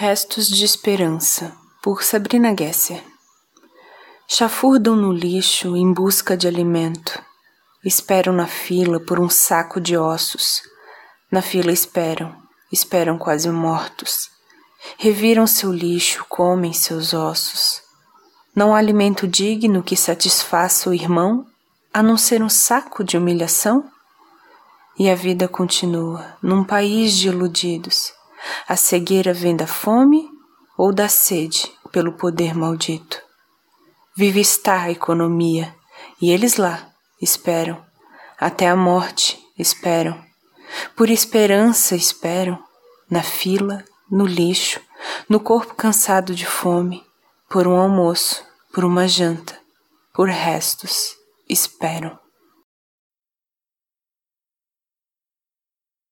Restos de Esperança, por Sabrina Gesser. Chafurdam no lixo em busca de alimento. Esperam na fila por um saco de ossos. Na fila esperam, esperam quase mortos. Reviram seu lixo, comem seus ossos. Não há alimento digno que satisfaça o irmão, a não ser um saco de humilhação? E a vida continua num país de iludidos a cegueira vem da fome ou da sede pelo poder maldito. Vive está a economia e eles lá esperam, até a morte esperam, por esperança esperam, na fila, no lixo, no corpo cansado de fome, por um almoço, por uma janta, por restos esperam.